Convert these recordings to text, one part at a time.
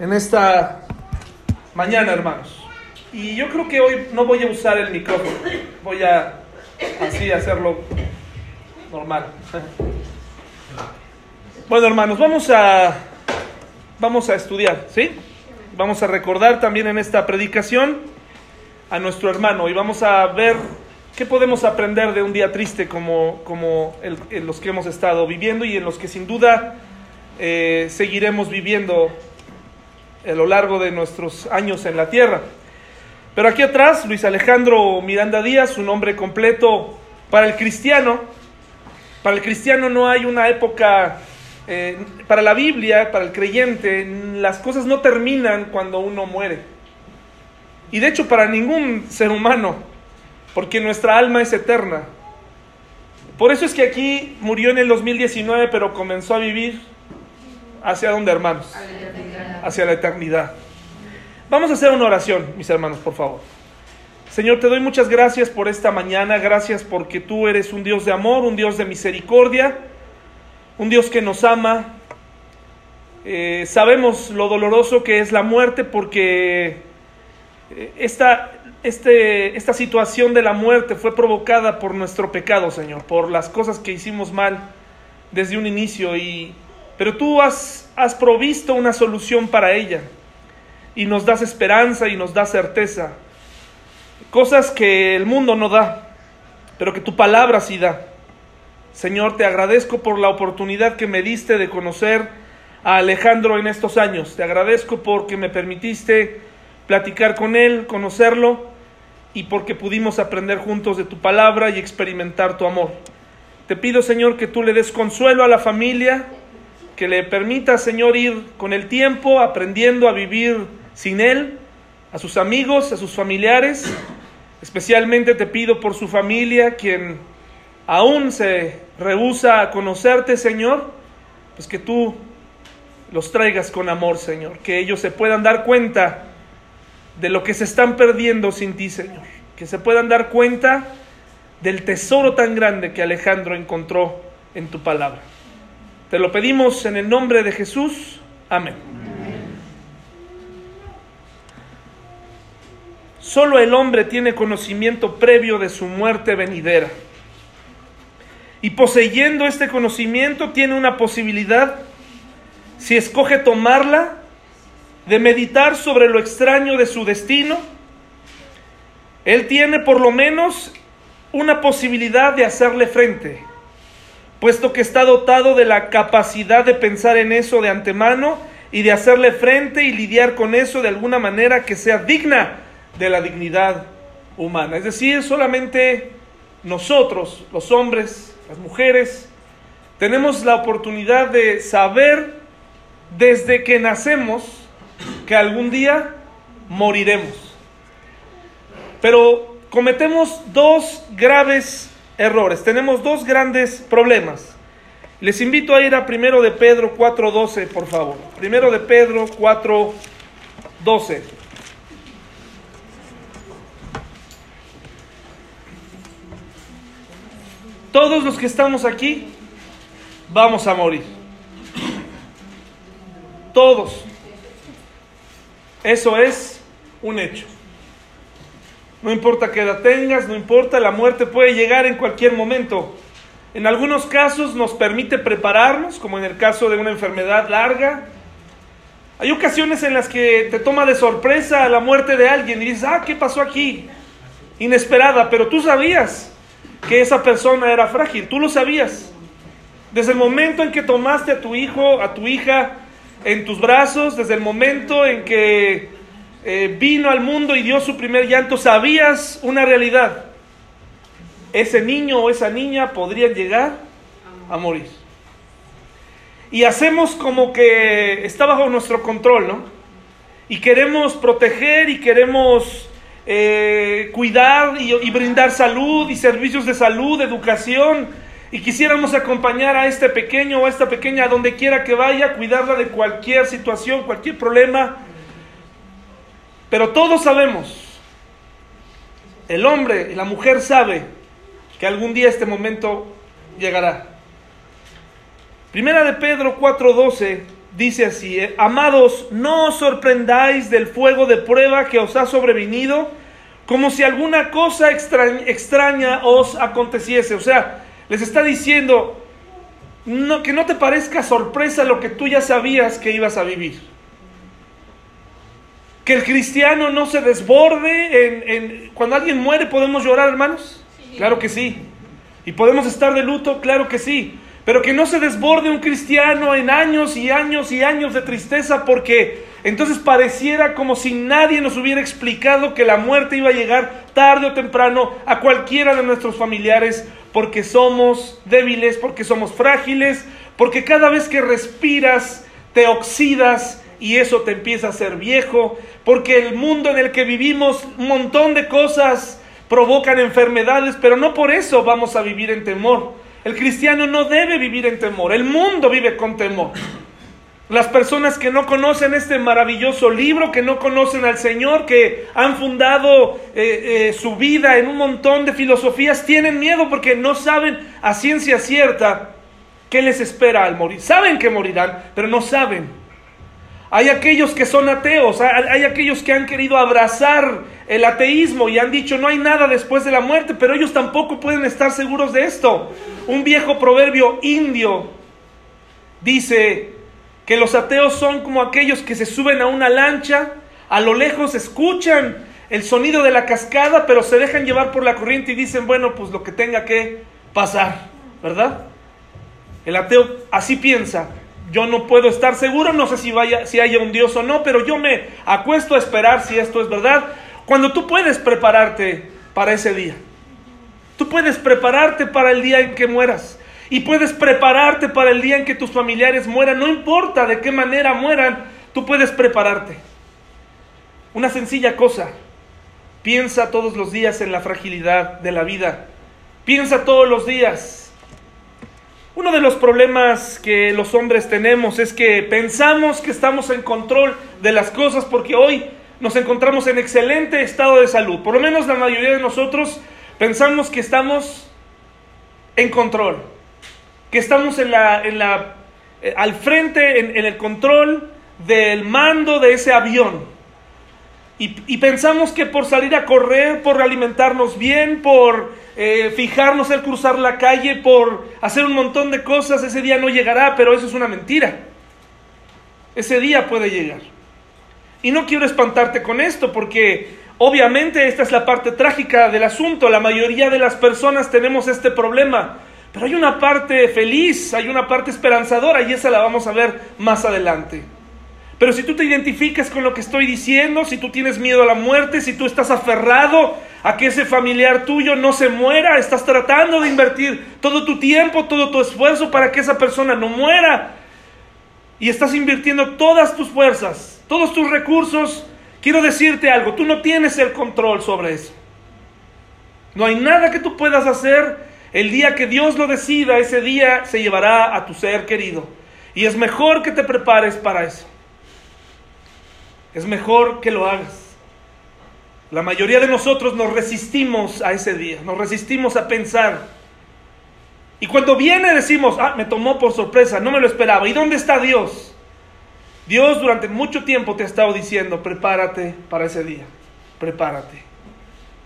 en esta mañana, hermanos. Y yo creo que hoy no voy a usar el micrófono, voy a así hacerlo normal. Bueno, hermanos, vamos a vamos a estudiar, ¿sí? Vamos a recordar también en esta predicación a nuestro hermano y vamos a ver qué podemos aprender de un día triste como, como el, en los que hemos estado viviendo y en los que sin duda eh, seguiremos viviendo a lo largo de nuestros años en la tierra. Pero aquí atrás, Luis Alejandro Miranda Díaz, su nombre completo para el cristiano. Para el cristiano no hay una época, eh, para la Biblia, para el creyente, las cosas no terminan cuando uno muere. Y de hecho para ningún ser humano, porque nuestra alma es eterna. Por eso es que aquí murió en el 2019, pero comenzó a vivir hacia dónde, hermanos? Hacia la eternidad. Vamos a hacer una oración, mis hermanos, por favor. Señor, te doy muchas gracias por esta mañana, gracias porque tú eres un Dios de amor, un Dios de misericordia, un Dios que nos ama. Eh, sabemos lo doloroso que es la muerte porque eh, esta, este, esta situación de la muerte fue provocada por nuestro pecado, Señor, por las cosas que hicimos mal desde un inicio, y, pero tú has, has provisto una solución para ella y nos das esperanza y nos das certeza. Cosas que el mundo no da, pero que tu palabra sí da. Señor, te agradezco por la oportunidad que me diste de conocer a Alejandro en estos años. Te agradezco porque me permitiste platicar con él, conocerlo y porque pudimos aprender juntos de tu palabra y experimentar tu amor. Te pido, Señor, que tú le des consuelo a la familia, que le permitas, Señor, ir con el tiempo aprendiendo a vivir sin él, a sus amigos, a sus familiares. Especialmente te pido por su familia, quien aún se rehúsa a conocerte, Señor, pues que tú los traigas con amor, Señor, que ellos se puedan dar cuenta de lo que se están perdiendo sin ti, Señor, que se puedan dar cuenta del tesoro tan grande que Alejandro encontró en tu palabra. Te lo pedimos en el nombre de Jesús. Amén. Solo el hombre tiene conocimiento previo de su muerte venidera. Y poseyendo este conocimiento tiene una posibilidad, si escoge tomarla, de meditar sobre lo extraño de su destino. Él tiene por lo menos una posibilidad de hacerle frente, puesto que está dotado de la capacidad de pensar en eso de antemano y de hacerle frente y lidiar con eso de alguna manera que sea digna de la dignidad humana. Es decir, solamente nosotros, los hombres, las mujeres, tenemos la oportunidad de saber desde que nacemos que algún día moriremos. Pero cometemos dos graves errores, tenemos dos grandes problemas. Les invito a ir a primero de Pedro 4.12, por favor. Primero de Pedro 4.12. Todos los que estamos aquí vamos a morir. Todos. Eso es un hecho. No importa qué edad tengas, no importa, la muerte puede llegar en cualquier momento. En algunos casos nos permite prepararnos, como en el caso de una enfermedad larga. Hay ocasiones en las que te toma de sorpresa la muerte de alguien y dices, ah, ¿qué pasó aquí? Inesperada, pero tú sabías que esa persona era frágil, tú lo sabías. Desde el momento en que tomaste a tu hijo, a tu hija en tus brazos, desde el momento en que eh, vino al mundo y dio su primer llanto, sabías una realidad. Ese niño o esa niña podrían llegar a morir. Y hacemos como que está bajo nuestro control, ¿no? Y queremos proteger y queremos eh, cuidar y, y brindar salud y servicios de salud, educación, y quisiéramos acompañar a este pequeño o a esta pequeña donde quiera que vaya, cuidarla de cualquier situación, cualquier problema. Pero todos sabemos, el hombre y la mujer sabe que algún día este momento llegará. Primera de Pedro 4:12 dice así, eh, amados, no os sorprendáis del fuego de prueba que os ha sobrevenido, como si alguna cosa extraña, os aconteciese. O sea, les está diciendo que no te parezca sorpresa lo que tú ya sabías que ibas a vivir. Que el cristiano no se desborde. En, cuando alguien muere, ¿podemos llorar, hermanos? Claro que sí. ¿Y podemos estar de luto? Claro que sí. Pero que no se desborde un cristiano en años y años y años de tristeza porque entonces pareciera como si nadie nos hubiera explicado que la muerte iba a llegar tarde o temprano a cualquiera de nuestros familiares porque somos débiles, porque somos frágiles, porque cada vez que respiras te oxidas y eso te empieza a hacer viejo, porque el mundo en el que vivimos un montón de cosas provocan enfermedades, pero no por eso vamos a vivir en temor. El cristiano no debe vivir en temor, el mundo vive con temor. Las personas que no conocen este maravilloso libro, que no conocen al Señor, que han fundado eh, eh, su vida en un montón de filosofías, tienen miedo porque no saben a ciencia cierta qué les espera al morir. Saben que morirán, pero no saben. Hay aquellos que son ateos, hay aquellos que han querido abrazar el ateísmo y han dicho no hay nada después de la muerte, pero ellos tampoco pueden estar seguros de esto. Un viejo proverbio indio dice que los ateos son como aquellos que se suben a una lancha, a lo lejos escuchan el sonido de la cascada, pero se dejan llevar por la corriente y dicen, bueno, pues lo que tenga que pasar, ¿verdad? El ateo así piensa, yo no puedo estar seguro, no sé si, vaya, si haya un Dios o no, pero yo me acuesto a esperar si esto es verdad. Cuando tú puedes prepararte para ese día, tú puedes prepararte para el día en que mueras y puedes prepararte para el día en que tus familiares mueran, no importa de qué manera mueran, tú puedes prepararte. Una sencilla cosa, piensa todos los días en la fragilidad de la vida, piensa todos los días uno de los problemas que los hombres tenemos es que pensamos que estamos en control de las cosas porque hoy nos encontramos en excelente estado de salud. Por lo menos la mayoría de nosotros pensamos que estamos en control, que estamos en la, en la, eh, al frente, en el control del mando de ese avión. Y, pensamos que por salir a correr, por alimentarnos bien, por eh, fijarnos el cruzar la calle, por hacer un montón de cosas, ese día no llegará, pero eso es una mentira. Ese día puede llegar. Y no quiero espantarte con esto, porque obviamente esta es la parte trágica del asunto. La mayoría de las personas tenemos este problema. Pero hay una parte feliz, hay una parte esperanzadora y esa la vamos a ver más adelante. Pero si tú te identificas con lo que estoy diciendo, si tú tienes miedo a la muerte, si tú estás aferrado a que ese familiar tuyo no se muera, estás tratando de invertir todo tu tiempo, todo tu esfuerzo para que esa persona no muera, y estás invirtiendo todas tus fuerzas, todos tus recursos, quiero decirte algo, tú no tienes el control sobre eso. No hay nada que tú puedas hacer. El día que Dios lo decida, ese día se llevará a tu ser querido. Y es mejor que te prepares para eso. Es mejor que lo hagas. La mayoría de nosotros nos resistimos a ese día, nos resistimos a pensar. Y cuando viene decimos, ah, me tomó por sorpresa, no me lo esperaba. ¿Y dónde está Dios? Dios durante mucho tiempo te ha estado diciendo, prepárate para ese día, prepárate.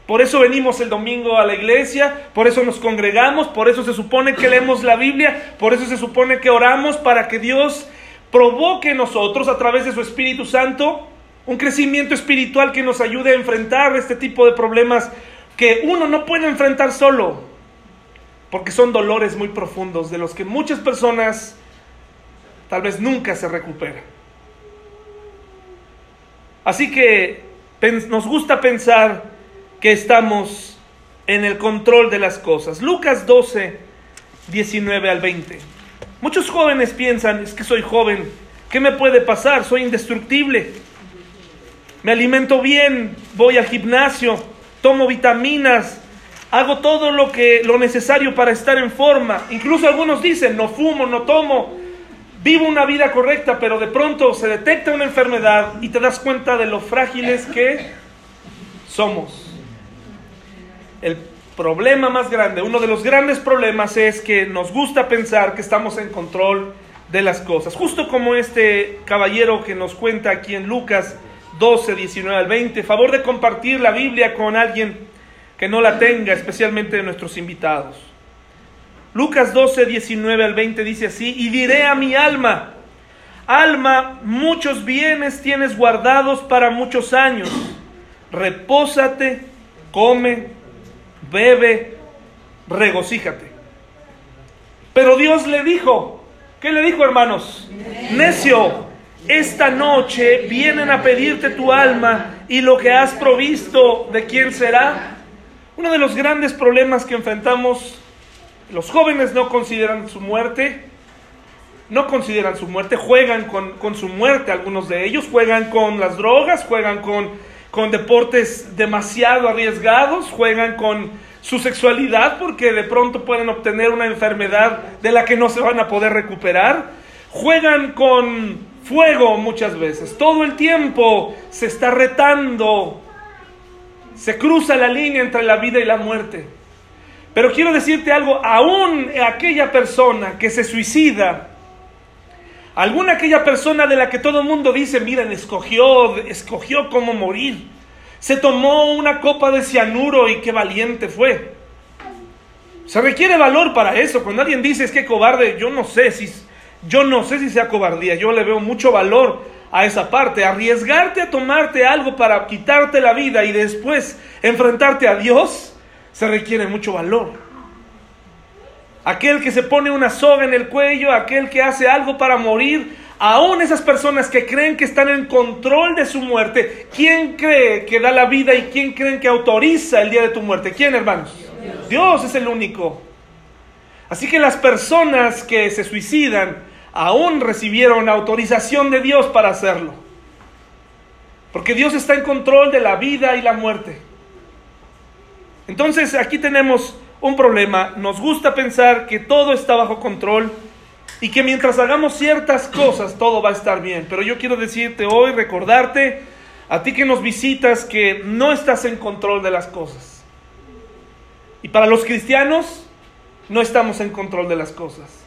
Por eso venimos el domingo a la iglesia, por eso nos congregamos, por eso se supone que leemos la Biblia, por eso se supone que oramos para que Dios provoque en nosotros a través de su Espíritu Santo un crecimiento espiritual que nos ayude a enfrentar este tipo de problemas que uno no puede enfrentar solo, porque son dolores muy profundos de los que muchas personas tal vez nunca se recuperan. Así que nos gusta pensar que estamos en el control de las cosas. Lucas 12, 19 al 20. Muchos jóvenes piensan, es que soy joven, ¿qué me puede pasar? Soy indestructible me alimento bien, voy al gimnasio, tomo vitaminas, hago todo lo que lo necesario para estar en forma. Incluso algunos dicen, no fumo, no tomo, vivo una vida correcta, pero de pronto se detecta una enfermedad y te das cuenta de lo frágiles que somos. El problema más grande, uno de los grandes problemas es que nos gusta pensar que estamos en control de las cosas. Justo como este caballero que nos cuenta aquí en Lucas 12, 19 al 20. Favor de compartir la Biblia con alguien que no la tenga, especialmente nuestros invitados. Lucas 12, 19 al 20 dice así, y diré a mi alma, alma, muchos bienes tienes guardados para muchos años, repósate, come, bebe, regocíjate. Pero Dios le dijo, ¿qué le dijo hermanos? Necio, esta noche vienen a pedirte tu alma y lo que has provisto, ¿de quién será? Uno de los grandes problemas que enfrentamos, los jóvenes no consideran su muerte, no consideran su muerte, juegan con, su muerte, algunos de ellos juegan con las drogas, juegan con, con deportes demasiado arriesgados, juegan con su sexualidad porque de pronto pueden obtener una enfermedad de la que no se van a poder recuperar, juegan con fuego muchas veces. Todo el tiempo se está retando. Se cruza la línea entre la vida y la muerte. Pero quiero decirte algo, aún aquella persona que se suicida, alguna aquella persona de la que todo el mundo dice, miren, escogió, escogió cómo morir, se tomó una copa de cianuro y qué valiente fue. Se requiere valor para eso. Cuando alguien dice es que cobarde, yo no sé si yo no sé si sea cobardía, yo le veo mucho valor a esa parte. Arriesgarte a tomarte algo para quitarte la vida y después enfrentarte a Dios, se requiere mucho valor. Aquel que se pone una soga en el cuello, aquel que hace algo para morir, aún esas personas que creen que están en control de su muerte, ¿quién cree que da la vida y quién creen que autoriza el día de tu muerte? ¿Quién, hermanos? Dios, Dios es el único. Así que las personas que se suicidan, aún recibieron autorización de Dios para hacerlo. Porque Dios está en control de la vida y la muerte. Entonces aquí tenemos un problema. Nos gusta pensar que todo está bajo control y que mientras hagamos ciertas cosas todo va a estar bien. Pero yo quiero decirte hoy, recordarte, a ti que nos visitas, que no estás en control de las cosas. Y para los cristianos, no estamos en control de las cosas.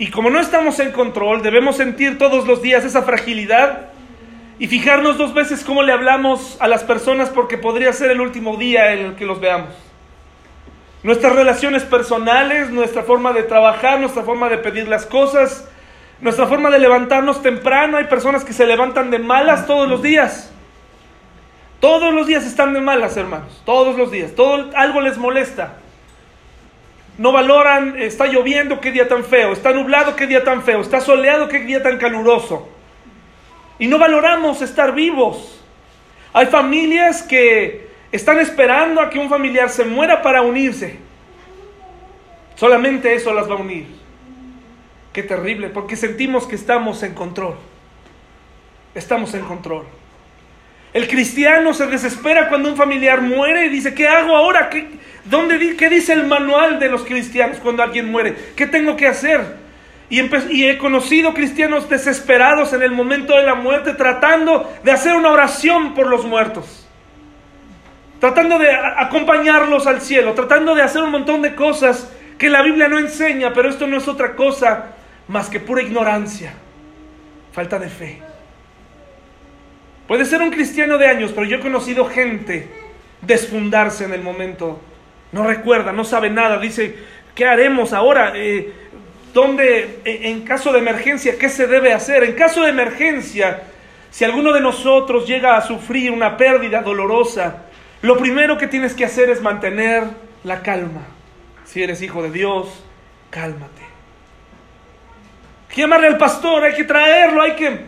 Y como no estamos en control, debemos sentir todos los días esa fragilidad y fijarnos dos veces cómo le hablamos a las personas porque podría ser el último día en el que los veamos. Nuestras relaciones personales, nuestra forma de trabajar, nuestra forma de pedir las cosas, nuestra forma de levantarnos temprano. Hay personas que se levantan de malas todos los días. Todos los días están de malas, hermanos. Todos los días. Todo, algo les molesta no valoran, está lloviendo, qué día tan feo, está nublado, qué día tan feo, está soleado, qué día tan caluroso. Y no valoramos estar vivos. Hay familias que están esperando a que un familiar se muera para unirse. Solamente eso las va a unir. Qué terrible, porque sentimos que estamos en control. Estamos en control. El cristiano se desespera cuando un familiar muere y dice, ¿qué hago ahora? ¿Qué, dónde, ¿Qué dice el manual de los cristianos cuando alguien muere? ¿Qué tengo que hacer? Y, y, he conocido cristianos desesperados en el momento de la muerte tratando de hacer una oración por los muertos. Tratando de acompañarlos al cielo, tratando de hacer un montón de cosas que la Biblia no enseña, pero esto no es otra cosa más que pura ignorancia, falta de fe. Puede ser un cristiano de años, pero yo he conocido gente desfundarse en el momento. No recuerda, no sabe nada. Dice, ¿qué haremos ahora? Eh, ¿Dónde, en caso de emergencia, qué se debe hacer? En caso de emergencia, si alguno de nosotros llega a sufrir una pérdida dolorosa, lo primero que tienes que hacer es mantener la calma. Si eres hijo de Dios, cálmate. Llamarle al pastor, hay que traerlo, hay que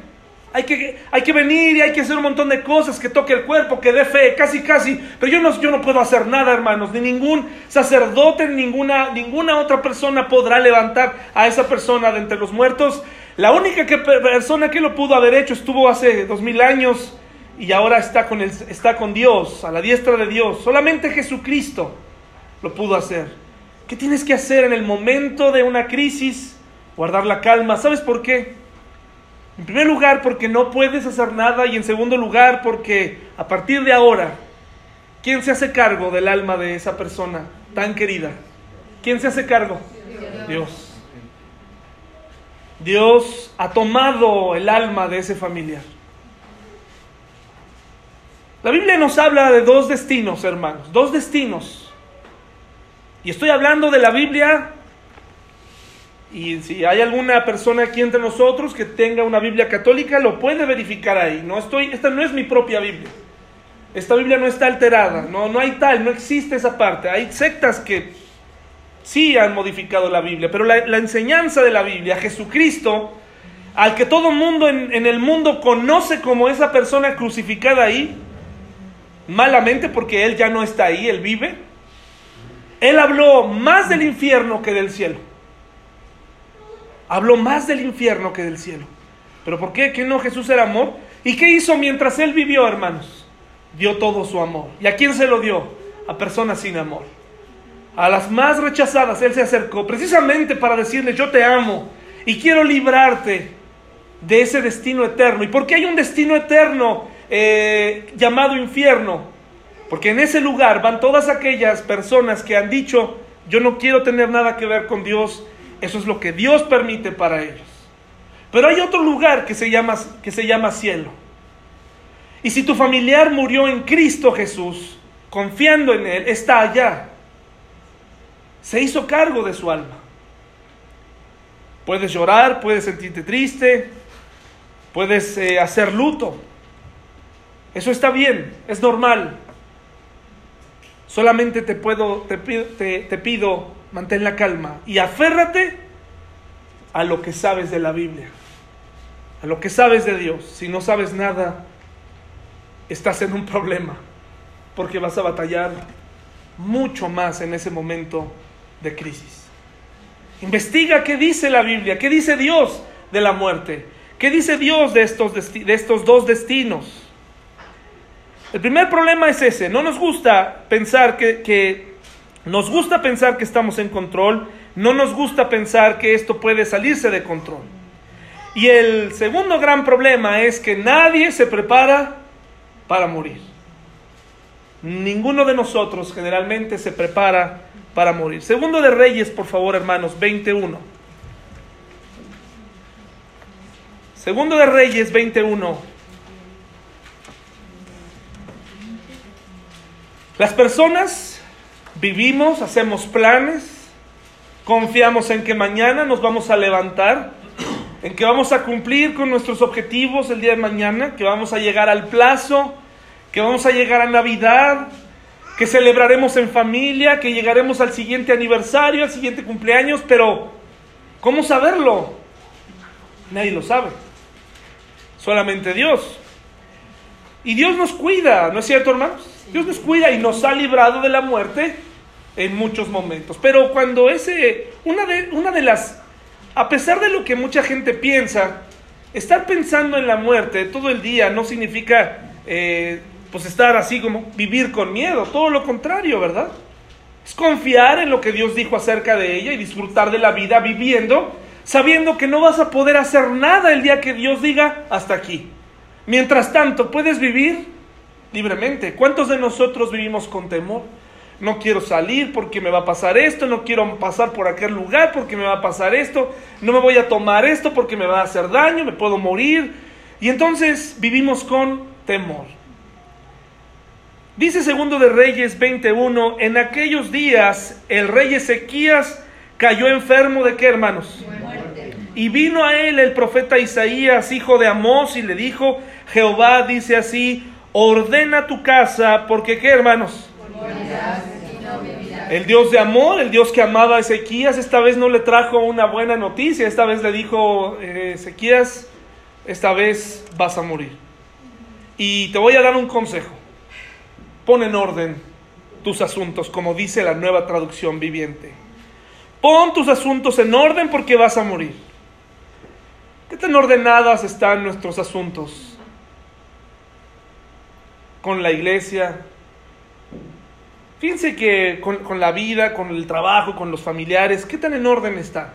hay que, hay que venir y hay que hacer un montón de cosas, que toque el cuerpo, que dé fe, casi, casi. Pero yo no, yo no puedo hacer nada, hermanos. Ni ningún sacerdote, ninguna, ninguna otra persona podrá levantar a esa persona de entre los muertos. La única persona que lo pudo haber hecho estuvo hace dos mil años y ahora está con, el, está con Dios, a la diestra de Dios. Solamente Jesucristo lo pudo hacer. ¿Qué tienes que hacer en el momento de una crisis? Guardar la calma. ¿Sabes por qué? En primer lugar, porque no puedes hacer nada y en segundo lugar, porque a partir de ahora, ¿quién se hace cargo del alma de esa persona tan querida? ¿Quién se hace cargo? Dios. Dios ha tomado el alma de ese familiar. La Biblia nos habla de dos destinos, hermanos, dos destinos. Y estoy hablando de la Biblia, y si hay alguna persona aquí entre nosotros que tenga una Biblia católica, lo puede verificar ahí. No estoy, esta no es mi propia Biblia. Esta Biblia no está alterada, no, no hay tal, no existe esa parte. Hay sectas que sí han modificado la Biblia, pero la, enseñanza de la Biblia, Jesucristo, al que todo mundo en, en el mundo conoce como esa persona crucificada ahí, malamente porque Él ya no está ahí, Él vive, Él habló más del infierno que del cielo. Habló más del infierno que del cielo. ¿Pero por qué? ¿Que no Jesús era amor? ¿Y qué hizo mientras Él vivió, hermanos? Dio todo su amor. ¿Y a quién se lo dio? A personas sin amor. A las más rechazadas Él se acercó precisamente para decirles, yo te amo y quiero librarte de ese destino eterno. ¿Y por qué hay un destino eterno eh, llamado infierno? Porque en ese lugar van todas aquellas personas que han dicho, yo no quiero tener nada que ver con Dios, eso es lo que Dios permite para ellos. Pero hay otro lugar que se llama, que se llama cielo. Y si tu familiar murió en Cristo Jesús, confiando en Él, está allá se hizo cargo de su alma. Puedes llorar, puedes sentirte triste, puedes eh, hacer luto. Eso está bien, es normal. Solamente te puedo, te, te pido, mantén la calma y aférrate a lo que sabes de la Biblia, a lo que sabes de Dios. Si no sabes nada, estás en un problema, porque vas a batallar mucho más en ese momento de crisis. Investiga qué dice la Biblia, qué dice Dios de la muerte, qué dice Dios de estos, de estos dos destinos. El primer problema es ese, no nos gusta pensar que, que nos gusta pensar que estamos en control, no nos gusta pensar que esto puede salirse de control. Y el segundo gran problema es que nadie se prepara para morir. Ninguno de nosotros generalmente se prepara para morir. Segundo de Reyes, por favor, hermanos, 21. Segundo de Reyes 21. Las personas vivimos, hacemos planes, confiamos en que mañana nos vamos a levantar, en que vamos a cumplir con nuestros objetivos el día de mañana, que vamos a llegar al plazo, que vamos a llegar a Navidad, que celebraremos en familia, que llegaremos al siguiente aniversario, al siguiente cumpleaños, pero ¿cómo saberlo? Nadie lo sabe. Solamente Dios. Y Dios nos cuida, ¿no es cierto, hermanos? Dios nos cuida y nos ha librado de la muerte en muchos momentos. Pero cuando ese, una de, una de las, a pesar de lo que mucha gente piensa, estar pensando en la muerte todo el día no significa eh, pues estar así como vivir con miedo, todo lo contrario, ¿verdad? Es confiar en lo que Dios dijo acerca de ella y disfrutar de la vida viviendo, sabiendo que no vas a poder hacer nada el día que Dios diga hasta aquí. Mientras tanto, puedes vivir libremente. ¿Cuántos de nosotros vivimos con temor? No quiero salir porque me va a pasar esto, no quiero pasar por aquel lugar porque me va a pasar esto, no me voy a tomar esto porque me va a hacer daño, me puedo morir. Y entonces vivimos con temor. Dice segundo de Reyes 21, en aquellos días el rey Ezequías cayó enfermo de qué hermanos? Y vino a él el profeta Isaías, hijo de Amós, y le dijo, Jehová dice así, ordena tu casa, porque qué hermanos? El Dios de amor, el Dios que amaba a Ezequías, esta vez no le trajo una buena noticia, esta vez le dijo, eh, Ezequías, esta vez vas a morir. Y te voy a dar un consejo. Pon en orden tus asuntos, como dice la nueva traducción viviente. Pon tus asuntos en orden porque vas a morir. ¿Qué tan ordenadas están nuestros asuntos? Con la iglesia. Fíjense que con, la vida, con el trabajo, con los familiares, ¿qué tan en orden está?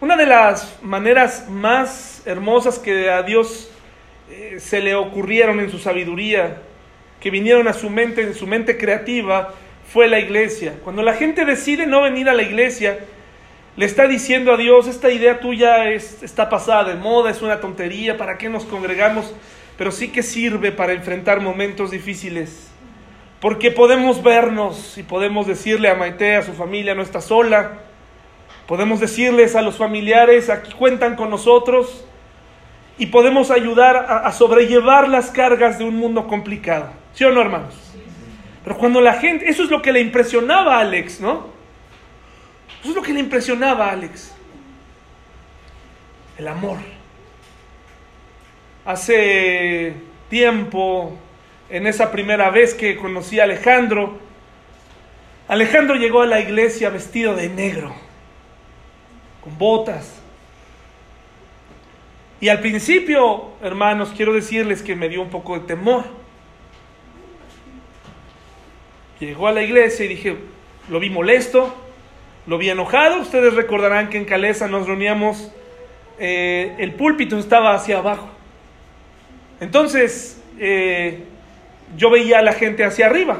Una de las maneras más hermosas que a Dios eh, se le ocurrieron en su sabiduría, que vinieron a su mente, en su mente creativa, fue la iglesia. Cuando la gente decide no venir a la iglesia, le está diciendo a Dios, esta idea tuya es, está pasada de moda, es una tontería, ¿para qué nos congregamos? Pero sí que sirve para enfrentar momentos difíciles. Porque podemos vernos y podemos decirle a Maite, a su familia, no está sola. Podemos decirles a los familiares, aquí cuentan con nosotros. Y podemos ayudar a, a sobrellevar las cargas de un mundo complicado. ¿Sí o no, hermanos? Pero cuando la gente, eso es lo que le impresionaba a Alex, ¿no? Eso es lo que le impresionaba a Alex. El amor. Hace tiempo, en esa primera vez que conocí a Alejandro, Alejandro llegó a la iglesia vestido de negro, con botas. Y al principio, hermanos, quiero decirles que me dio un poco de temor. Llegó a la iglesia y dije, lo vi molesto, lo vi enojado. Ustedes recordarán que en Calesa nos reuníamos, eh, el púlpito estaba hacia abajo. Entonces, eh, yo veía a la gente hacia arriba.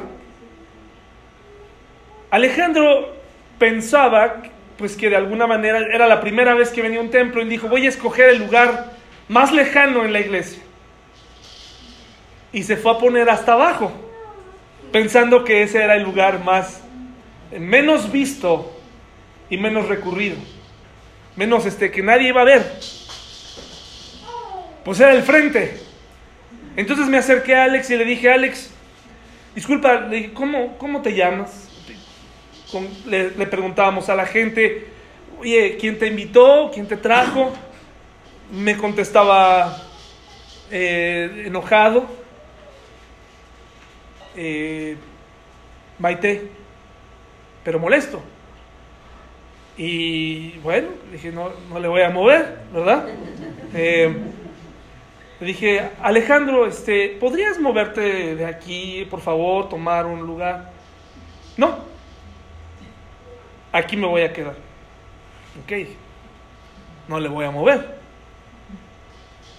Alejandro pensaba pues que de alguna manera era la primera vez que venía a un templo y dijo, voy a escoger el lugar más lejano en la iglesia. Y se fue a poner hasta abajo, pensando que ese era el lugar más menos visto y menos recurrido, menos este que nadie iba a ver. Pues era el frente. Entonces me acerqué a Alex y le dije, Alex, disculpa, ¿cómo, cómo te llamas? Le, preguntábamos a la gente, oye, ¿quién te invitó? ¿Quién te trajo? Me contestaba eh, enojado, eh, Maite, pero molesto. Y bueno, dije, no, no le voy a mover, ¿verdad? Eh, le dije, Alejandro, este, ¿podrías moverte de aquí, por favor, tomar un lugar? No, aquí me voy a quedar. Ok, no le voy a mover.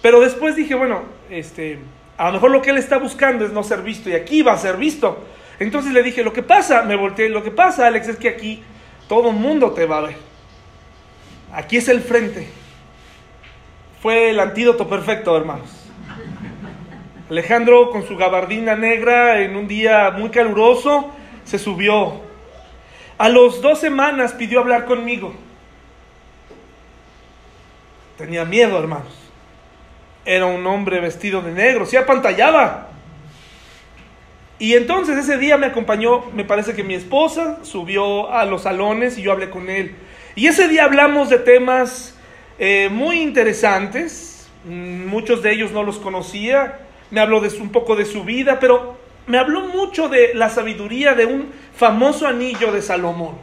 Pero después dije, bueno, este, a lo mejor lo que él está buscando es no ser visto y aquí va a ser visto. Entonces le dije, lo que pasa, me volteé, lo que pasa, Alex, es que aquí todo el mundo te va a ver. Aquí es el frente. Fue el antídoto perfecto, hermanos. Alejandro con su gabardina negra en un día muy caluroso se subió. A los dos semanas pidió hablar conmigo. Tenía miedo, hermanos. Era un hombre vestido de negro, se apantallaba. Y entonces ese día me acompañó, me parece que mi esposa subió a los salones y yo hablé con él. Y ese día hablamos de temas eh, muy interesantes, muchos de ellos no los conocía, me habló de su, un poco de su vida, pero me habló mucho de la sabiduría de un famoso anillo de Salomón.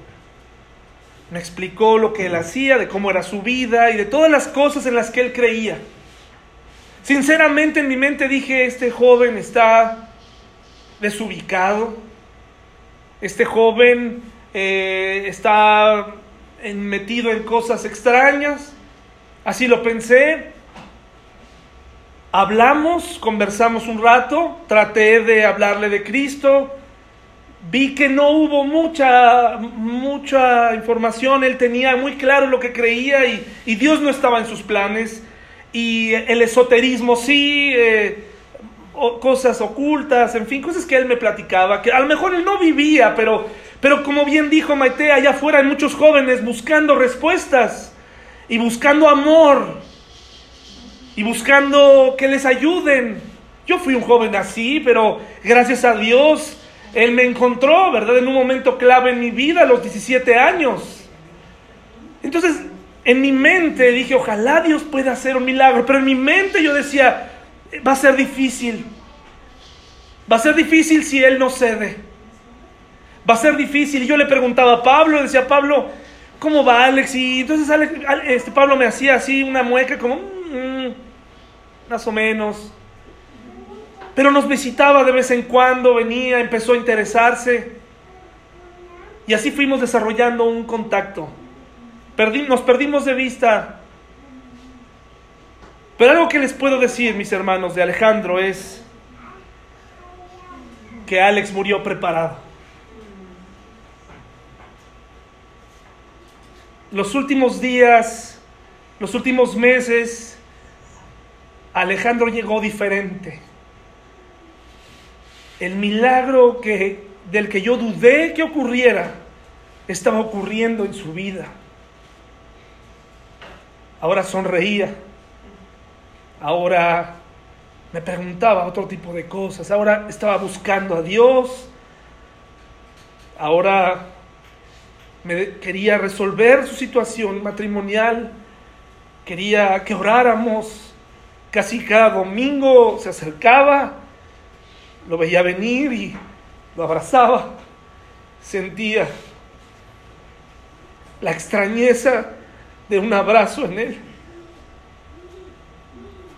Me explicó lo que él hacía, de cómo era su vida y de todas las cosas en las que él creía. Sinceramente en mi mente dije, este joven está desubicado, este joven eh, está metido en cosas extrañas, así lo pensé. Hablamos, conversamos un rato, traté de hablarle de Cristo, vi que no hubo mucha, mucha información, él tenía muy claro lo que creía y, Dios no estaba en sus planes. Y el esoterismo sí, eh, cosas ocultas, en fin, cosas que él me platicaba, que a lo mejor él no vivía, pero, pero como bien dijo Maite, allá afuera hay muchos jóvenes buscando respuestas y buscando amor y buscando que les ayuden. Yo fui un joven así, pero gracias a Dios, Él me encontró, ¿verdad? En un momento clave en mi vida, a los 17 años. Entonces, en mi mente dije, ojalá Dios pueda hacer un milagro, pero en mi mente yo decía, va a ser difícil. Va a ser difícil si Él no cede. Va a ser difícil. Y yo le preguntaba a Pablo, decía, Pablo, ¿cómo va Alex? Y entonces este, Pablo me hacía así una mueca como, mmm, más o menos. Pero nos visitaba de vez en cuando, venía, empezó a interesarse. Y así fuimos desarrollando un contacto nos perdimos de vista. Pero algo que les puedo decir, mis hermanos, de Alejandro es que Alex murió preparado. Los últimos días, los últimos meses, Alejandro llegó diferente. El milagro que, del que yo dudé que ocurriera estaba ocurriendo en su vida. Ahora sonreía. Ahora me preguntaba otro tipo de cosas. Ahora estaba buscando a Dios. Ahora quería resolver su situación matrimonial. Quería que oráramos. Casi cada domingo se acercaba. Lo veía venir y lo abrazaba. Sentía la extrañeza de un abrazo en él.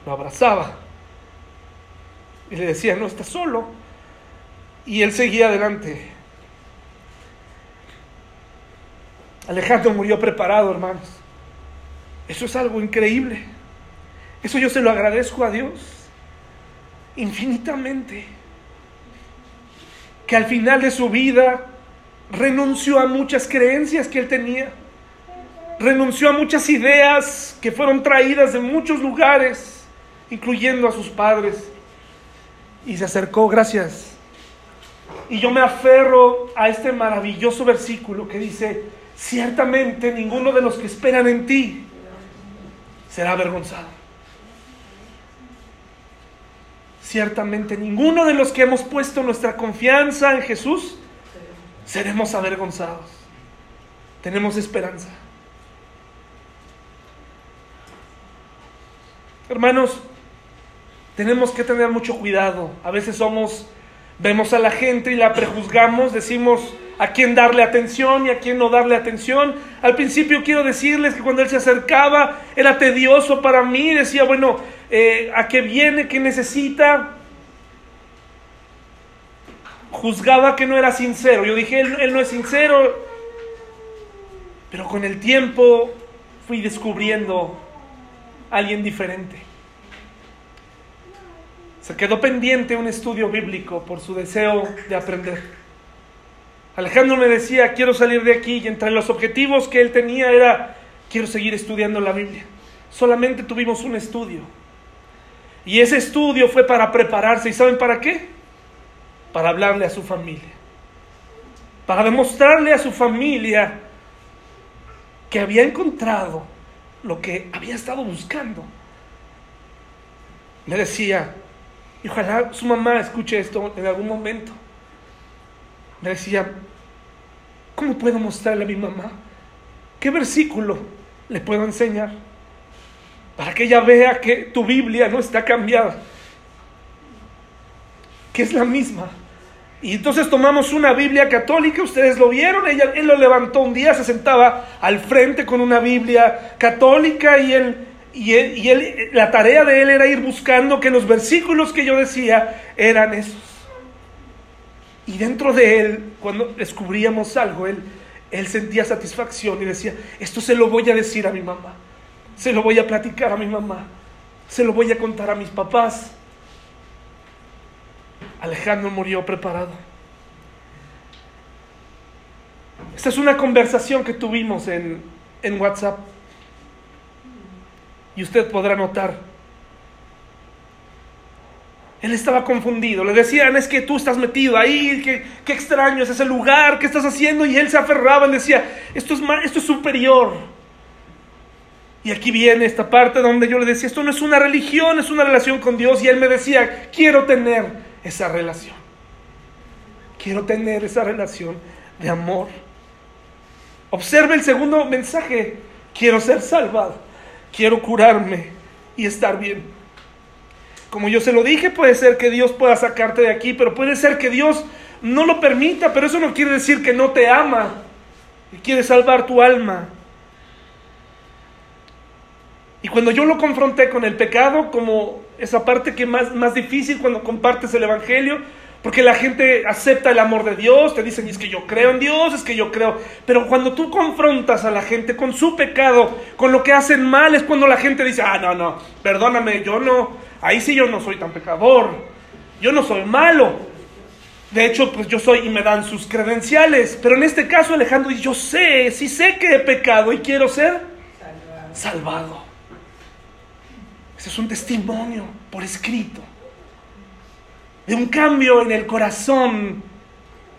Lo abrazaba y le decía, no estás solo. Y él seguía adelante. Alejandro murió preparado, hermanos. Eso es algo increíble. Eso yo se lo agradezco a Dios infinitamente. Que al final de su vida renunció a muchas creencias que él tenía. Renunció a muchas ideas que fueron traídas de muchos lugares, incluyendo a sus padres. Y se acercó, gracias. Y yo me aferro a este maravilloso versículo que dice, ciertamente ninguno de los que esperan en ti será avergonzado. Ciertamente ninguno de los que hemos puesto nuestra confianza en Jesús seremos avergonzados. Tenemos esperanza. Hermanos, tenemos que tener mucho cuidado. A veces somos, vemos a la gente y la prejuzgamos, decimos a quién darle atención y a quién no darle atención. Al principio quiero decirles que cuando él se acercaba era tedioso para mí, decía, bueno, eh, ¿a qué viene? ¿Qué necesita? juzgaba que no era sincero. Yo dije, él, no es sincero. Pero con el tiempo fui descubriendo a alguien diferente. Se quedó pendiente un estudio bíblico por su deseo de aprender. Alejandro me decía, quiero salir de aquí y entre los objetivos que él tenía era, quiero seguir estudiando la Biblia. Solamente tuvimos un estudio. Y ese estudio fue para prepararse. ¿Y saben para qué? para hablarle a su familia, para demostrarle a su familia que había encontrado lo que había estado buscando. Me decía, y ojalá su mamá escuche esto en algún momento. Me decía, ¿cómo puedo mostrarle a mi mamá? ¿Qué versículo le puedo enseñar? Para que ella vea que tu Biblia no está cambiada, que es la misma. Y entonces tomamos una Biblia católica, ustedes lo vieron, ella, él lo levantó un día, se sentaba al frente con una Biblia católica y y y la tarea de él era ir buscando que los versículos que yo decía eran esos. Y dentro de él, cuando descubríamos algo, él, él sentía satisfacción y decía, esto se lo voy a decir a mi mamá, se lo voy a platicar a mi mamá, se lo voy a contar a mis papás. Alejandro murió preparado. Esta es una conversación que tuvimos en, en WhatsApp. Y usted podrá notar. Él estaba confundido. Le decían, es que tú estás metido ahí, qué extraño es ese lugar, ¿qué estás haciendo? Y él se aferraba y decía, esto es, esto es superior. Y aquí viene esta parte donde yo le decía, esto no es una religión, es una relación con Dios. Y él me decía, quiero tener esa relación. Quiero tener esa relación de amor. Observe el segundo mensaje. Quiero ser salvado. Quiero curarme y estar bien. Como yo se lo dije, puede ser que Dios pueda sacarte de aquí, pero puede ser que Dios no lo permita, pero eso no quiere decir que no te ama y quiere salvar tu alma. Y cuando yo lo confronté con el pecado, como esa parte que más, más difícil cuando compartes el Evangelio, porque la gente acepta el amor de Dios, te dicen, es que yo creo en Dios, es que yo creo. Pero cuando tú confrontas a la gente con su pecado, con lo que hacen mal, es cuando la gente dice, ah, no, no, perdóname, yo no, ahí sí yo no soy tan pecador, yo no soy malo. De hecho, pues yo soy y me dan sus credenciales. Pero en este caso Alejandro yo sé, sí sé que he pecado y quiero ser salvado. Ese es un testimonio por escrito de un cambio en el corazón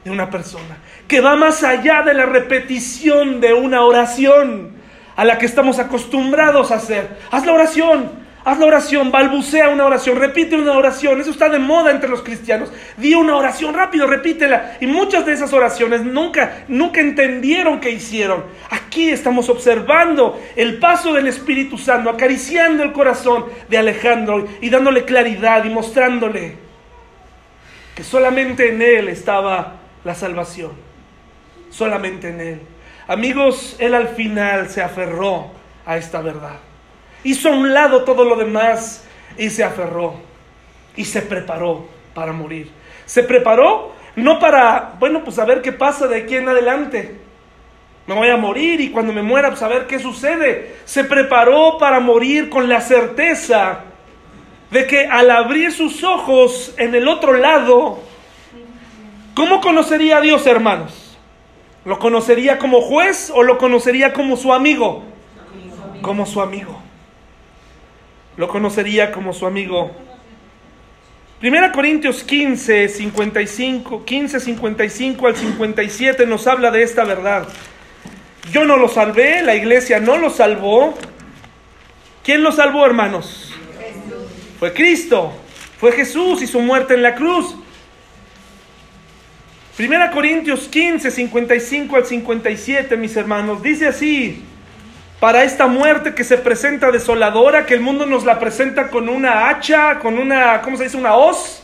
de una persona, que va más allá de la repetición de una oración a la que estamos acostumbrados a hacer. Haz la oración, haz la oración, balbucea una oración, repite una oración, eso está de moda entre los cristianos. Di una oración rápido, repítela. Y muchas de esas oraciones nunca, nunca entendieron qué hicieron. Aquí estamos observando el paso del Espíritu Santo, acariciando el corazón de Alejandro y dándole claridad y mostrándole que solamente en Él estaba la salvación. Solamente en Él. Amigos, Él al final se aferró a esta verdad. Hizo a un lado todo lo demás y se aferró. Y se preparó para morir. Se preparó no para, bueno, pues a ver qué pasa de aquí en adelante. Me voy a morir y cuando me muera, pues a ver qué sucede. Se preparó para morir con la certeza de que al abrir sus ojos en el otro lado, ¿cómo conocería a Dios, hermanos? ¿Lo conocería como juez o lo conocería como su amigo? Como su amigo. Lo conocería como su amigo. Primera Corintios 15, 55, 15, 55 al 57 nos habla de esta verdad. Yo no lo salvé, la iglesia no lo salvó. ¿Quién lo salvó, hermanos? Fue Cristo, fue Jesús y su muerte en la cruz. Primera Corintios 15, 55 al 57, mis hermanos, dice así, para esta muerte que se presenta desoladora, que el mundo nos la presenta con una hacha, con una, ¿cómo se dice? Una hoz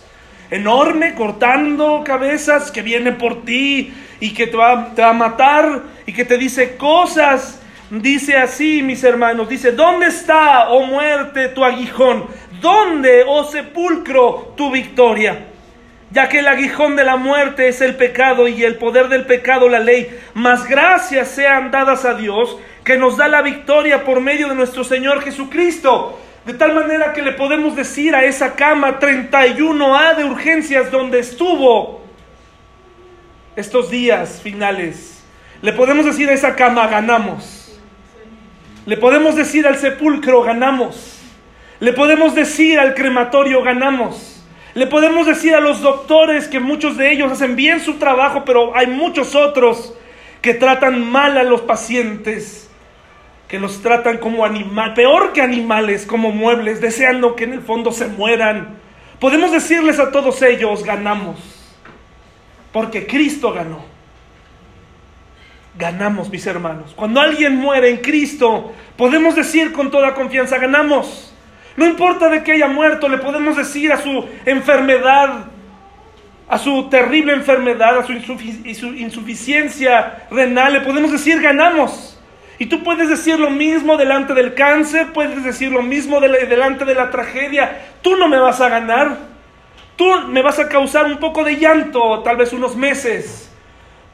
enorme, cortando cabezas, que viene por ti y que te va, te va a matar y que te dice cosas. Dice así, mis hermanos, dice, ¿dónde está, oh muerte, tu aguijón? ¿Dónde, oh sepulcro, tu victoria? Ya que el aguijón de la muerte es el pecado y el poder del pecado la ley, mas gracias sean dadas a Dios que nos da la victoria por medio de nuestro Señor Jesucristo. De tal manera que le podemos decir a esa cama 31A de urgencias donde estuvo estos días finales, le podemos decir a esa cama ganamos. Le podemos decir al sepulcro ganamos. Le podemos decir al crematorio ganamos. Le podemos decir a los doctores que muchos de ellos hacen bien su trabajo, pero hay muchos otros que tratan mal a los pacientes, que los tratan como animales, peor que animales, como muebles, deseando que en el fondo se mueran. Podemos decirles a todos ellos, ganamos, porque Cristo ganó. Ganamos, mis hermanos. Cuando alguien muere en Cristo, podemos decir con toda confianza, ganamos. No importa de que haya muerto, le podemos decir a su enfermedad, a su terrible enfermedad, a su, insuficiencia renal, le podemos decir ganamos. Y tú puedes decir lo mismo delante del cáncer, puedes decir lo mismo delante de la tragedia. Tú no me vas a ganar. Tú me vas a causar un poco de llanto, tal vez unos meses.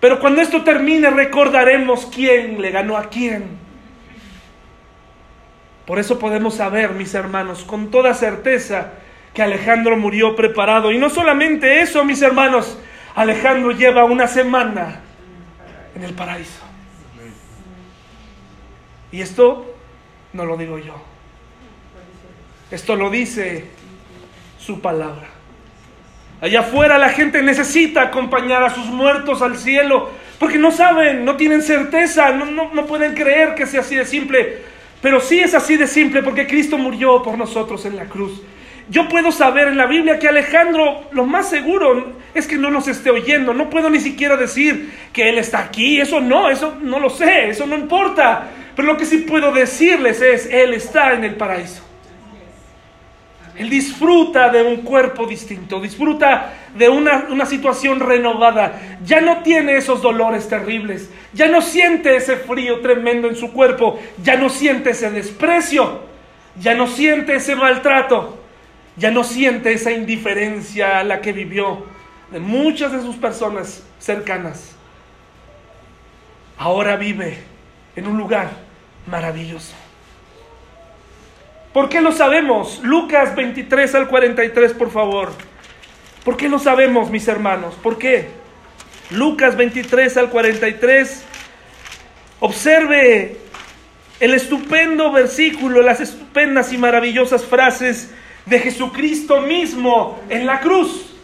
Pero cuando esto termine recordaremos quién le ganó a quién. Por eso podemos saber, mis hermanos, con toda certeza que Alejandro murió preparado. Y no solamente eso, mis hermanos, Alejandro lleva una semana en el paraíso. Y esto no lo digo yo. Esto lo dice su palabra. Allá afuera la gente necesita acompañar a sus muertos al cielo porque no saben, no tienen certeza, no, no pueden creer que sea así de simple. Pero sí es así de simple porque Cristo murió por nosotros en la cruz. Yo puedo saber en la Biblia que Alejandro, lo más seguro es que no nos esté oyendo. No puedo ni siquiera decir que Él está aquí. Eso no, eso no lo sé, eso no importa. Pero lo que sí puedo decirles es, Él está en el paraíso. Él disfruta de un cuerpo distinto, disfruta de una, una, situación renovada. Ya no tiene esos dolores terribles, ya no siente ese frío tremendo en su cuerpo, ya no siente ese desprecio, ya no siente ese maltrato, ya no siente esa indiferencia a la que vivió de muchas de sus personas cercanas. Ahora vive en un lugar maravilloso. ¿Por qué lo sabemos? Lucas 23 al 43, por favor. ¿Por qué lo sabemos, mis hermanos? ¿Por qué? Lucas 23 al 43. Observe el estupendo versículo, las estupendas y maravillosas frases de Jesucristo mismo en la cruz.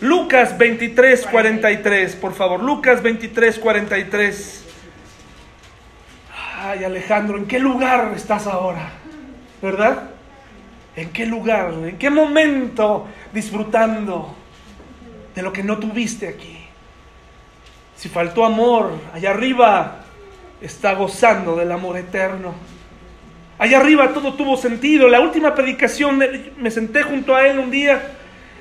Lucas 23, 43, por favor, Lucas 23, 43. Ay, Alejandro, ¿en qué lugar estás ahora? ¿Verdad? ¿En qué lugar? ¿En qué momento disfrutando de lo que no tuviste aquí? Si faltó amor, allá arriba está gozando del amor eterno. Allá arriba todo tuvo sentido. La última predicación, me senté junto a él un día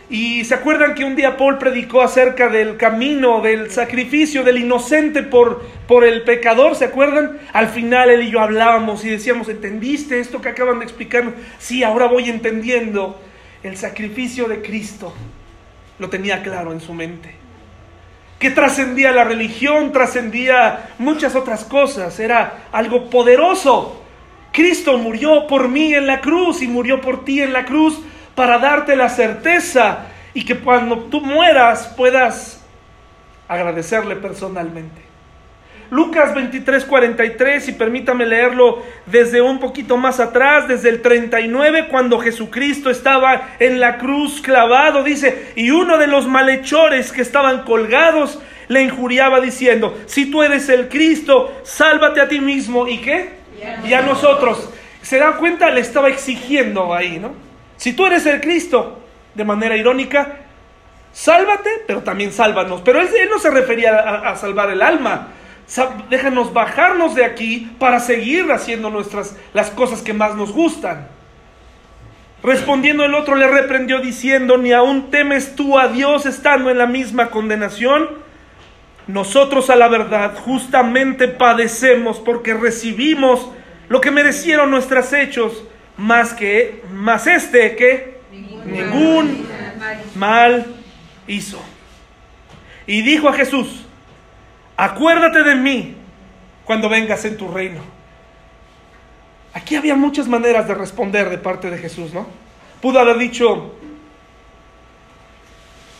y se acuerdan que un día Paul predicó acerca del camino, del sacrificio del inocente por, por el pecador, ¿se acuerdan? Al final él y yo hablábamos y decíamos, ¿entendiste esto que acaban de explicarnos? Sí, ahora voy entendiendo. El sacrificio de Cristo lo tenía claro en su mente. Que trascendía la religión, trascendía muchas otras cosas, era algo poderoso. Cristo murió por mí en la cruz y murió por ti en la cruz para darte la certeza y que cuando tú mueras puedas agradecerle personalmente. Lucas 23, 43, y permítame leerlo desde un poquito más atrás, desde el 39, cuando Jesucristo estaba en la cruz clavado, dice, y uno de los malhechores que estaban colgados le injuriaba diciendo, si tú eres el Cristo, sálvate a ti mismo, ¿y qué? Y a nosotros. ¿Se da cuenta? Le estaba exigiendo ahí, ¿no? Si tú eres el Cristo, de manera irónica, sálvate, pero también sálvanos. Pero él, no se refería a, salvar el alma. Déjanos bajarnos de aquí para seguir haciendo nuestras las cosas que más nos gustan. Respondiendo el otro le reprendió diciendo, ni aún temes tú a Dios estando en la misma condenación. Nosotros a la verdad justamente padecemos porque recibimos lo que merecieron nuestros hechos más que, más este que ningún, mal hizo. Y dijo a Jesús, acuérdate de mí cuando vengas en tu reino. Aquí había muchas maneras de responder de parte de Jesús, ¿no? Pudo haber dicho,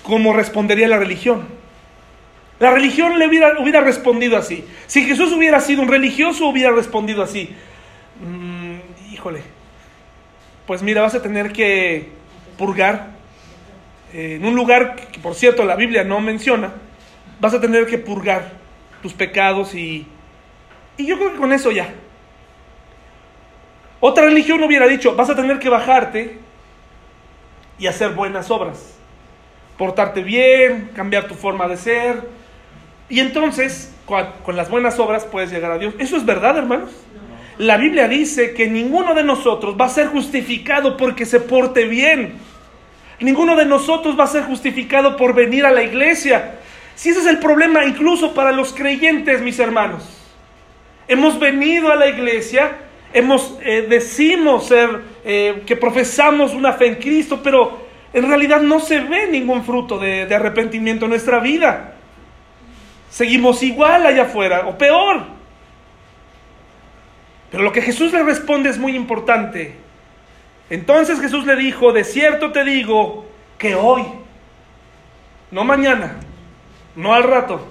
¿cómo respondería la religión? La religión le hubiera, hubiera respondido así. Si Jesús hubiera sido un religioso, hubiera respondido así. Mm, híjole, pues mira, vas a tener que purgar eh, en un lugar que, por cierto, la Biblia no menciona, vas a tener que purgar tus pecados y, y yo creo que con eso ya. Otra religión hubiera dicho, vas a tener que bajarte y hacer buenas obras, portarte bien, cambiar tu forma de ser, y entonces con, con las buenas obras puedes llegar a Dios. ¿Eso es verdad, hermanos? La Biblia dice que ninguno de nosotros va a ser justificado porque se porte bien. Ninguno de nosotros va a ser justificado por venir a la iglesia. Si ese es el problema incluso para los creyentes, mis hermanos. Hemos venido a la iglesia, hemos eh, decimos ser eh, que profesamos una fe en Cristo, pero en realidad no se ve ningún fruto de, de arrepentimiento en nuestra vida. Seguimos igual allá afuera o peor. Pero lo que Jesús le responde es muy importante. Entonces Jesús le dijo, de cierto te digo que hoy, no mañana, no al rato,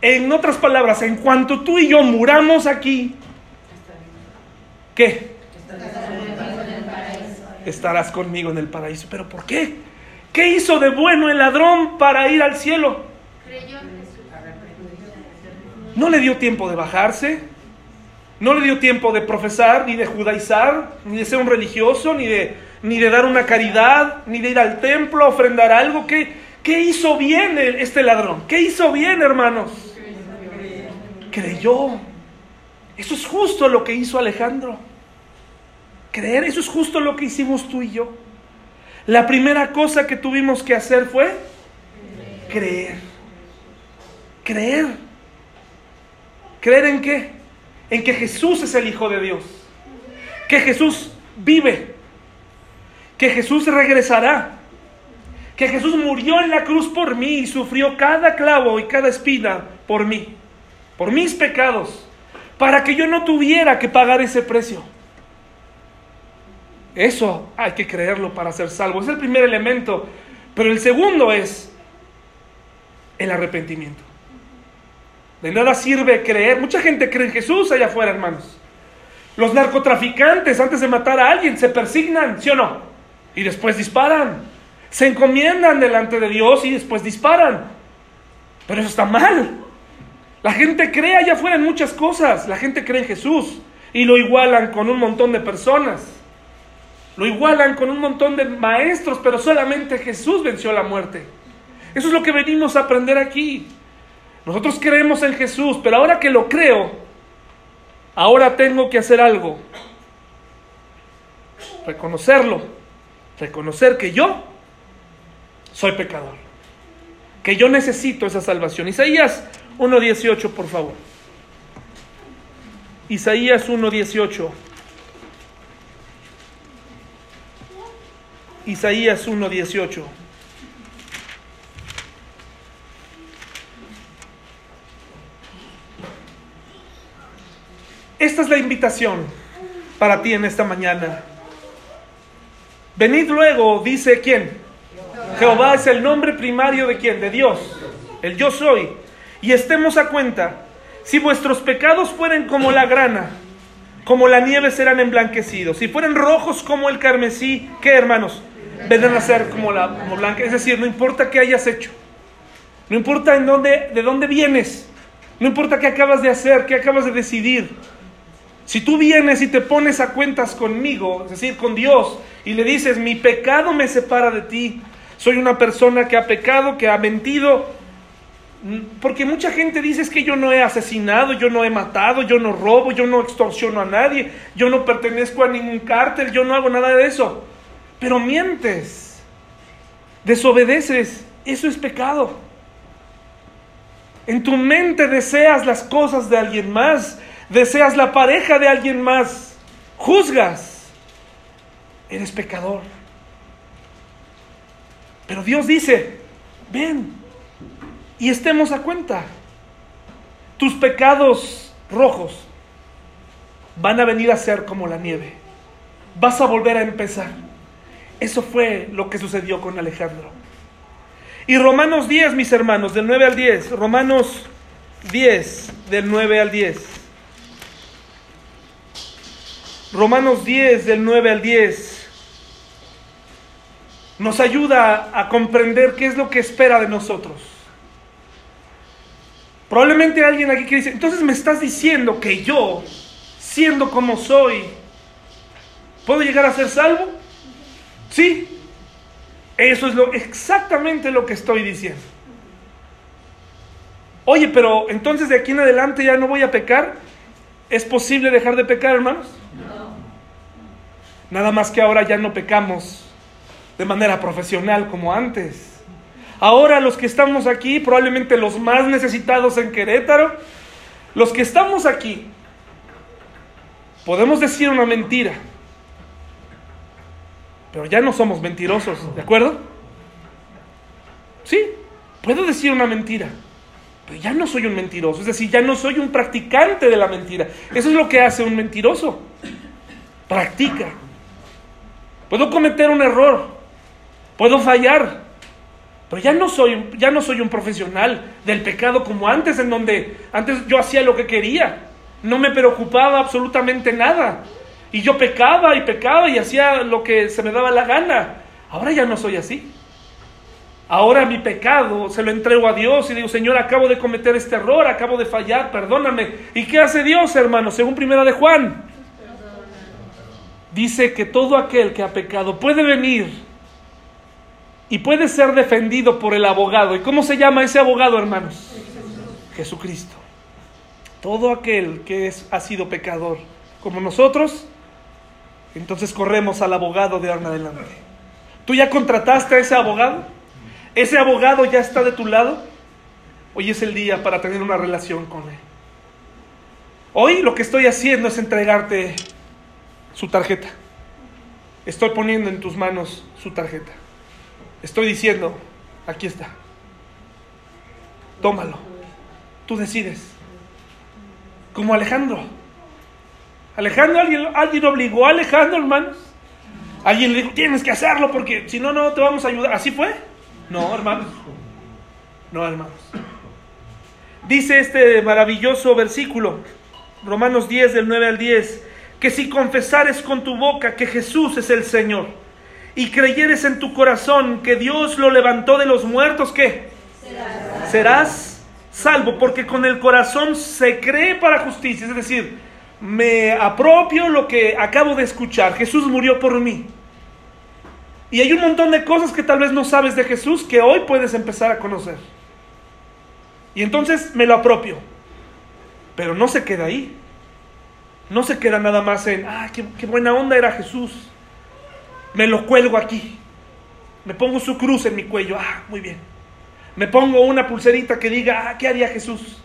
en otras palabras, en cuanto tú y yo muramos aquí, ¿qué? Estarás conmigo en el paraíso. ¿Pero por qué? ¿Qué hizo de bueno el ladrón para ir al cielo? No le dio tiempo de bajarse, no le dio tiempo de profesar, ni de judaizar, ni de ser un religioso, ni de, ni de dar una caridad, ni de ir al templo a ofrendar algo. ¿Qué, qué hizo bien este ladrón? ¿Qué hizo bien, hermanos? Creyó. Eso es justo lo que hizo Alejandro. Creer, eso es justo lo que hicimos tú y yo. La primera cosa que tuvimos que hacer fue creer. Creer. ¿Creer en qué? En que Jesús es el Hijo de Dios, que Jesús vive, que Jesús regresará, que Jesús murió en la cruz por mí y sufrió cada clavo y cada espina por mí, por mis pecados, para que yo no tuviera que pagar ese precio. Eso hay que creerlo para ser salvo. Es el primer elemento. Pero el segundo es el arrepentimiento. De nada sirve creer. Mucha gente cree en Jesús allá afuera, hermanos. Los narcotraficantes, antes de matar a alguien, se persignan, ¿sí o no? Y después disparan. Se encomiendan delante de Dios y después disparan. Pero eso está mal. La gente cree allá afuera en muchas cosas. La gente cree en Jesús y lo igualan con un montón de personas. Lo igualan con un montón de maestros, pero solamente Jesús venció la muerte. Eso es lo que venimos a aprender aquí. Nosotros creemos en Jesús, pero ahora que lo creo, ahora tengo que hacer algo. Reconocerlo. Reconocer que yo soy pecador. Que yo necesito esa salvación. Isaías 1.18, por favor. Isaías 1.18. Isaías 1.18. Esta es la invitación para ti en esta mañana. Venid luego, dice quién. Jehová es el nombre primario de quién? De Dios. El yo soy. Y estemos a cuenta. Si vuestros pecados fueren como la grana, como la nieve serán emblanquecidos. Si fueren rojos como el carmesí, ¿qué hermanos? Vendrán a ser como la como blanca. Es decir, no importa qué hayas hecho. No importa en dónde, de dónde vienes. No importa qué acabas de hacer, qué acabas de decidir. Si tú vienes y te pones a cuentas conmigo, es decir, con Dios, y le dices, mi pecado me separa de ti, soy una persona que ha pecado, que ha mentido, porque mucha gente dice es que yo no he asesinado, yo no he matado, yo no robo, yo no extorsiono a nadie, yo no pertenezco a ningún cártel, yo no hago nada de eso. Pero mientes, desobedeces, eso es pecado. En tu mente deseas las cosas de alguien más, deseas la pareja de alguien más, juzgas, eres pecador. Pero Dios dice, ven y estemos a cuenta. Tus pecados rojos van a venir a ser como la nieve. Vas a volver a empezar. Eso fue lo que sucedió con Alejandro. Y Romanos 10, mis hermanos, del 9 al 10. Romanos 10, del 9 al 10. Romanos 10 del 9 al 10 nos ayuda a comprender qué es lo que espera de nosotros. Probablemente alguien aquí que dice, entonces me estás diciendo que yo, siendo como soy, ¿puedo llegar a ser salvo? Sí. Eso es lo, exactamente lo que estoy diciendo. Oye, pero entonces de aquí en adelante ya no voy a pecar. ¿Es posible dejar de pecar, hermanos? Nada más que ahora ya no pecamos de manera profesional como antes. Ahora los que estamos aquí, probablemente los más necesitados en Querétaro, los que estamos aquí, podemos decir una mentira, pero ya no somos mentirosos, ¿de acuerdo? Sí, puedo decir una mentira, pero ya no soy un mentiroso, es decir, ya no soy un practicante de la mentira. Eso es lo que hace un mentiroso, practica. Puedo cometer un error, puedo fallar, pero ya no soy, ya no soy un profesional del pecado como antes, en donde antes yo hacía lo que quería, no me preocupaba absolutamente nada. Y yo pecaba y pecaba y hacía lo que se me daba la gana. Ahora ya no soy así. Ahora mi pecado se lo entrego a Dios y digo, Señor, acabo de cometer este error, acabo de fallar, perdóname. ¿Y qué hace Dios, hermano? Según primera de Juan, dice que todo aquel que ha pecado puede venir y puede ser defendido por el abogado. ¿Y cómo se llama ese abogado, hermanos? Jesucristo. Todo aquel que es, ha sido pecador como nosotros, entonces corremos al abogado de ahora adelante. ¿Tú ya contrataste a ese abogado? ¿Ese abogado ya está de tu lado? Hoy es el día para tener una relación con él. Hoy lo que estoy haciendo es entregarte su tarjeta. Estoy poniendo en tus manos su tarjeta. Estoy diciendo, aquí está. Tómalo. Tú decides. Como Alejandro. Alejandro, ¿alguien, alguien obligó a Alejandro, hermanos? Alguien le dijo, tienes que hacerlo porque si no, no te vamos a ayudar. ¿Así fue? No, hermanos. No, hermanos. Dice este maravilloso versículo, Romanos 10 del 9 al 10, que si confesares con tu boca que Jesús es el Señor y creyeres en tu corazón que Dios lo levantó de los muertos, ¿qué? Serás, Serás salvo, porque con el corazón se cree para justicia, es decir, me apropio lo que acabo de escuchar, Jesús murió por mí. Y hay un montón de cosas que tal vez no sabes de Jesús que hoy puedes empezar a conocer. Y entonces me lo apropio. Pero no se queda ahí. No se queda nada más en, ah, qué, qué buena onda era Jesús. Me lo cuelgo aquí. Me pongo su cruz en mi cuello. Ah, muy bien. Me pongo una pulserita que diga, ah, ¿qué haría Jesús?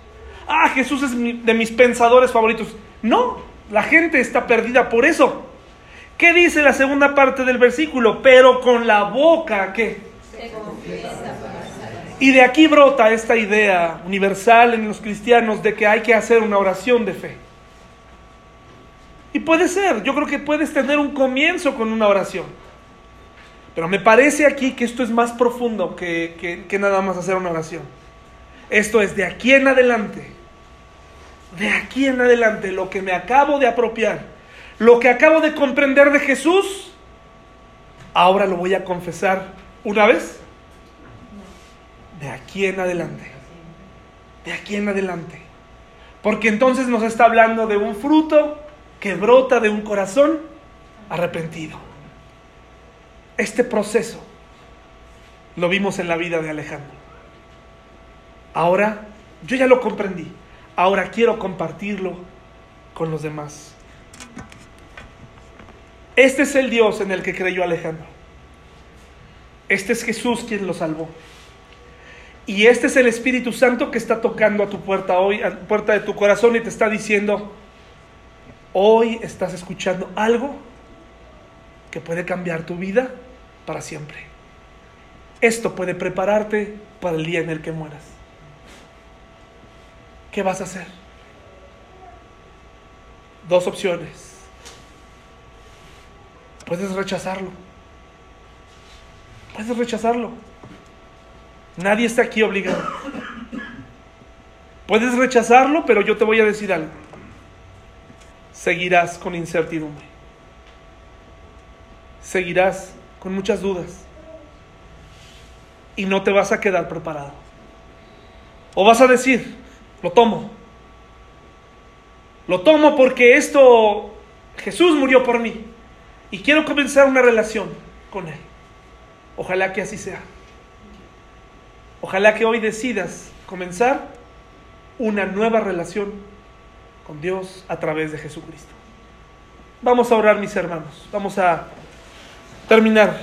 Ah, Jesús es de mis pensadores favoritos. No, la gente está perdida por eso. ¿Qué dice la segunda parte del versículo? Pero con la boca, ¿qué? Y de aquí brota esta idea universal en los cristianos de que hay que hacer una oración de fe. Y puede ser, yo creo que puedes tener un comienzo con una oración. Pero me parece aquí que esto es más profundo que, que, nada más hacer una oración. Esto es de aquí en adelante. De aquí en adelante, lo que me acabo de apropiar lo que acabo de comprender de Jesús, ahora lo voy a confesar una vez. De aquí en adelante. De aquí en adelante. Porque entonces nos está hablando de un fruto que brota de un corazón arrepentido. Este proceso lo vimos en la vida de Alejandro. Ahora yo ya lo comprendí. Ahora quiero compartirlo con los demás. Este es el Dios en el que creyó Alejandro. Este es Jesús quien lo salvó. Y este es el Espíritu Santo que está tocando a tu puerta hoy, a puerta de tu corazón y te está diciendo, hoy estás escuchando algo que puede cambiar tu vida para siempre. Esto puede prepararte para el día en el que mueras. ¿Qué vas a hacer? Dos opciones Puedes rechazarlo. Puedes rechazarlo. Nadie está aquí obligado. Puedes rechazarlo, pero yo te voy a decir algo. Seguirás con incertidumbre. Seguirás con muchas dudas. Y no te vas a quedar preparado. O vas a decir, lo tomo. Lo tomo porque esto, Jesús murió por mí. Y quiero comenzar una relación con Él. Ojalá que así sea. Ojalá que hoy decidas comenzar una nueva relación con Dios a través de Jesucristo. Vamos a orar, mis hermanos. Vamos a terminar